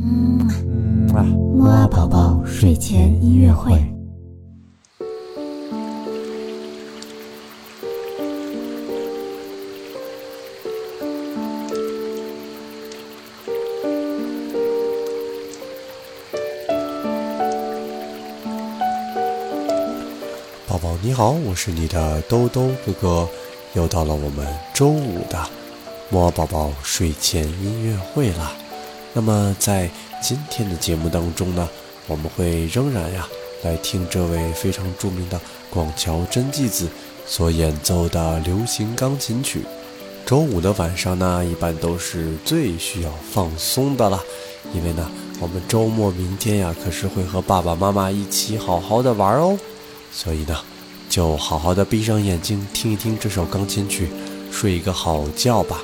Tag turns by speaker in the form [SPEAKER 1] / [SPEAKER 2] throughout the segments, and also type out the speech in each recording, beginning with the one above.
[SPEAKER 1] 嗯啊，摩尔宝宝睡前音乐会。
[SPEAKER 2] 宝宝你好，我是你的兜兜哥哥，又到了我们周五的摩尔宝宝睡前音乐会啦。那么在今天的节目当中呢，我们会仍然呀来听这位非常著名的广桥真纪子所演奏的流行钢琴曲。周五的晚上呢，一般都是最需要放松的啦，因为呢，我们周末明天呀可是会和爸爸妈妈一起好好的玩哦。所以呢，就好好的闭上眼睛听一听这首钢琴曲，睡一个好觉吧，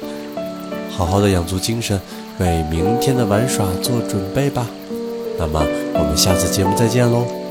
[SPEAKER 2] 好好的养足精神，为明天的玩耍做准备吧。那么我们下次节目再见喽。